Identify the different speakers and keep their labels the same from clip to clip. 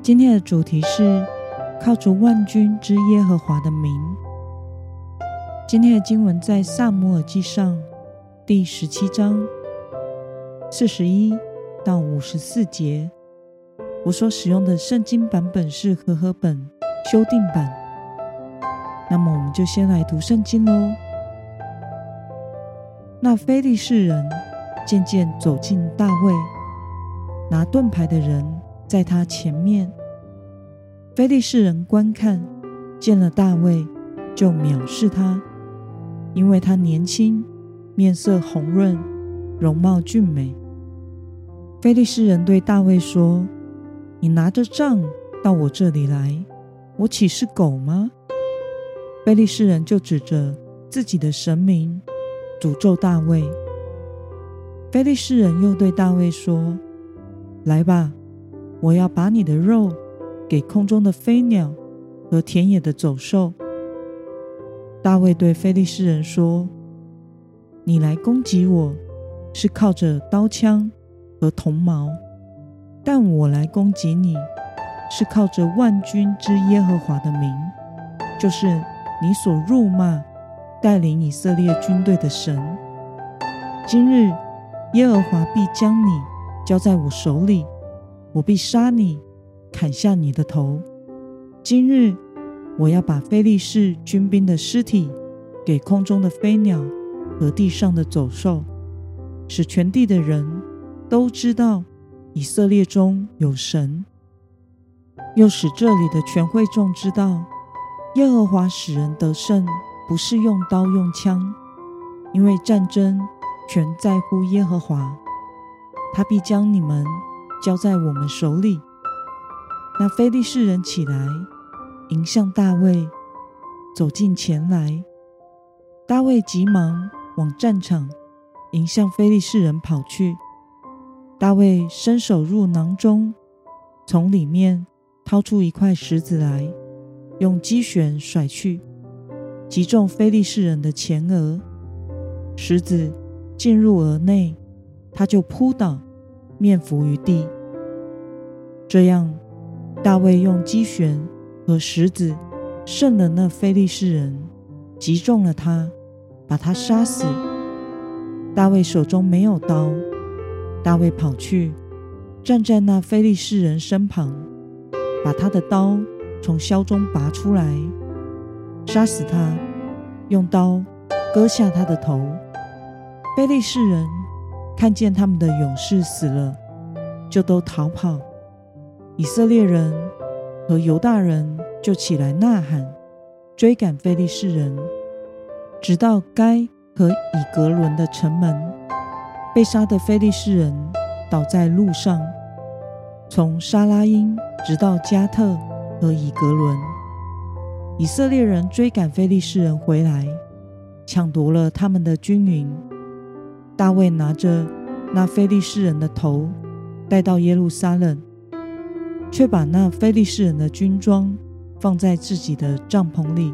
Speaker 1: 今天的主题是靠着万军之耶和华的名。今天的经文在撒母耳记上第十七章四十一到五十四节。我所使用的圣经版本是和合本修订版。那么，我们就先来读圣经喽。那非利士人渐渐走近大卫，拿盾牌的人在他前面。非利士人观看，见了大卫，就藐视他，因为他年轻，面色红润，容貌俊美。非利士人对大卫说：“你拿着杖到我这里来，我岂是狗吗？”非利士人就指着自己的神明，诅咒大卫。非利士人又对大卫说：“来吧，我要把你的肉。”给空中的飞鸟和田野的走兽。大卫对非利士人说：“你来攻击我，是靠着刀枪和铜矛；但我来攻击你，是靠着万军之耶和华的名，就是你所辱骂、带领以色列军队的神。今日耶和华必将你交在我手里，我必杀你。”砍下你的头！今日我要把非利士军兵的尸体给空中的飞鸟和地上的走兽，使全地的人都知道以色列中有神，又使这里的全会众知道耶和华使人得胜，不是用刀用枪，因为战争全在乎耶和华，他必将你们交在我们手里。那非利士人起来，迎向大卫，走近前来。大卫急忙往战场迎向非利士人跑去。大卫伸手入囊中，从里面掏出一块石子来，用机旋甩去，击中非利士人的前额。石子进入额内，他就扑倒，面伏于地。这样。大卫用机旋和石子胜了那非利士人，击中了他，把他杀死。大卫手中没有刀，大卫跑去，站在那非利士人身旁，把他的刀从鞘中拔出来，杀死他，用刀割下他的头。非利士人看见他们的勇士死了，就都逃跑。以色列人和犹大人就起来呐喊，追赶非利士人，直到该和以格伦的城门。被杀的非利士人倒在路上，从沙拉因直到加特和以格伦。以色列人追赶非利士人回来，抢夺了他们的军营。大卫拿着那非利士人的头，带到耶路撒冷。却把那非利士人的军装放在自己的帐篷里。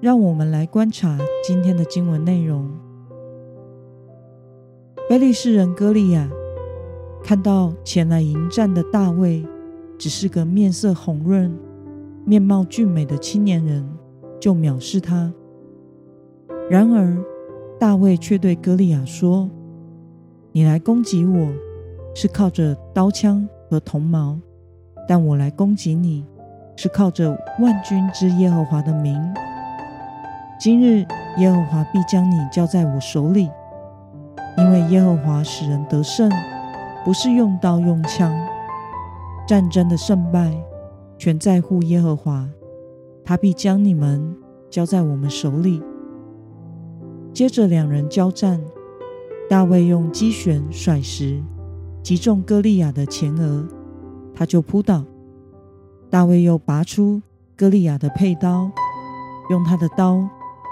Speaker 1: 让我们来观察今天的经文内容。非利士人歌利亚看到前来迎战的大卫，只是个面色红润、面貌俊美的青年人，就藐视他。然而，大卫却对歌利亚说：“你来攻击我。”是靠着刀枪和铜矛，但我来攻击你，是靠着万军之耶和华的名。今日耶和华必将你交在我手里，因为耶和华使人得胜，不是用刀用枪。战争的胜败全在乎耶和华，他必将你们交在我们手里。接着两人交战，大卫用机旋甩石。击中歌利亚的前额，他就扑倒。大卫又拔出歌利亚的佩刀，用他的刀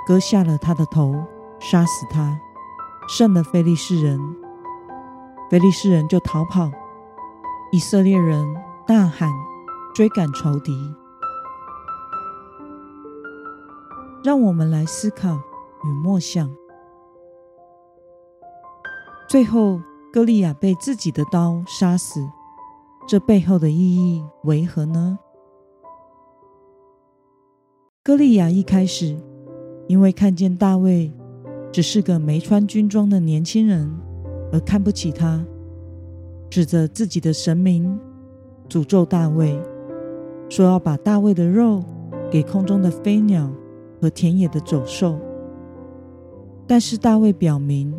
Speaker 1: 割下了他的头，杀死他，胜了非利士人。非利士人就逃跑，以色列人大喊，追赶仇敌。让我们来思考与默想。最后，歌利亚被自己的刀杀死，这背后的意义为何呢？歌利亚一开始因为看见大卫只是个没穿军装的年轻人，而看不起他，指着自己的神明，诅咒大卫，说要把大卫的肉给空中的飞鸟和田野的走兽。但是大卫表明，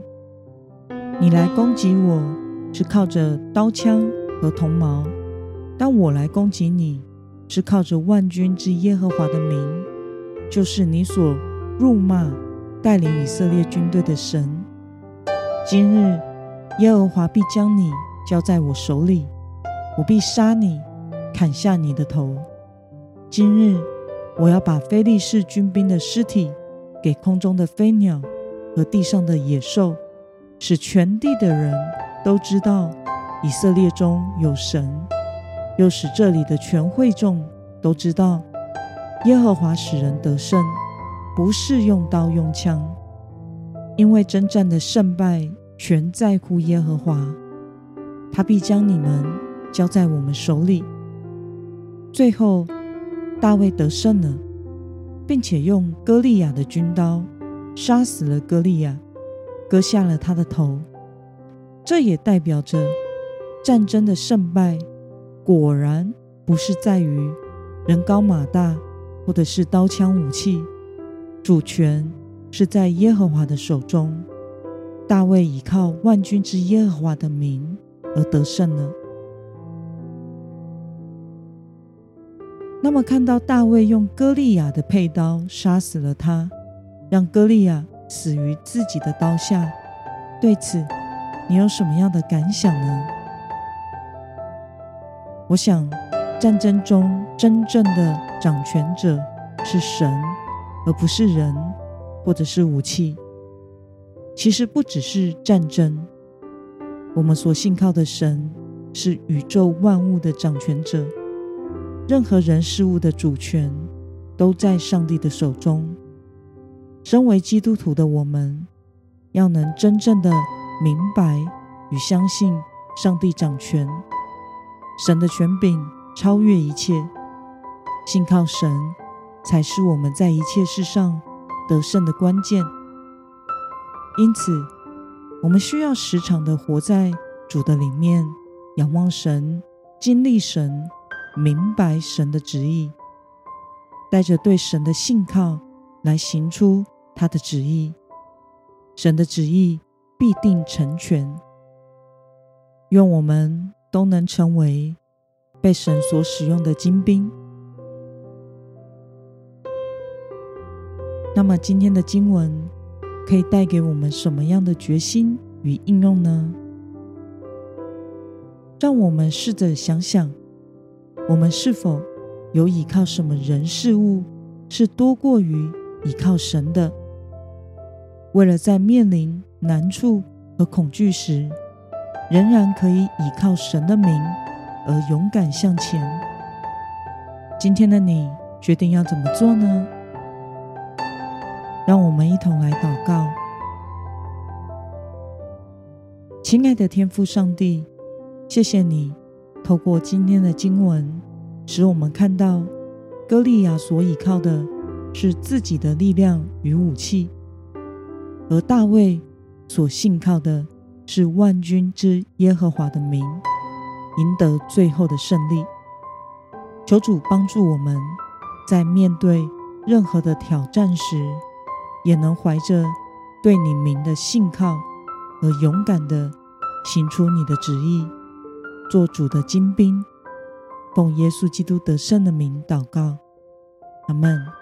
Speaker 1: 你来攻击我是靠着刀枪和铜矛，但我来攻击你是靠着万军之耶和华的名。就是你所辱骂带领以色列军队的神。今日耶和华必将你交在我手里，我必杀你，砍下你的头。今日我要把非利士军兵的尸体给空中的飞鸟和地上的野兽，使全地的人都知道以色列中有神，又使这里的全会众都知道。耶和华使人得胜，不是用刀用枪，因为征战的胜败全在乎耶和华，他必将你们交在我们手里。最后，大卫得胜了，并且用歌利亚的军刀杀死了歌利亚，割下了他的头。这也代表着战争的胜败，果然不是在于人高马大。或者是刀枪武器，主权是在耶和华的手中。大卫倚靠万军之耶和华的名而得胜了。那么，看到大卫用歌利亚的佩刀杀死了他，让歌利亚死于自己的刀下，对此你有什么样的感想呢？我想。战争中真正的掌权者是神，而不是人，或者是武器。其实不只是战争，我们所信靠的神是宇宙万物的掌权者，任何人事物的主权都在上帝的手中。身为基督徒的我们，要能真正的明白与相信上帝掌权，神的权柄。超越一切，信靠神才是我们在一切事上得胜的关键。因此，我们需要时常的活在主的里面，仰望神，经历神，明白神的旨意，带着对神的信靠来行出他的旨意。神的旨意必定成全。愿我们都能成为。被神所使用的精兵。那么，今天的经文可以带给我们什么样的决心与应用呢？让我们试着想想，我们是否有依靠什么人事物是多过于依靠神的？为了在面临难处和恐惧时，仍然可以依靠神的名。而勇敢向前。今天的你决定要怎么做呢？让我们一同来祷告。亲爱的天父上帝，谢谢你透过今天的经文，使我们看到歌利亚所倚靠的是自己的力量与武器，而大卫所信靠的是万军之耶和华的名。赢得最后的胜利。求主帮助我们，在面对任何的挑战时，也能怀着对你名的信靠，和勇敢的行出你的旨意，做主的精兵。奉耶稣基督得胜的名祷告，阿门。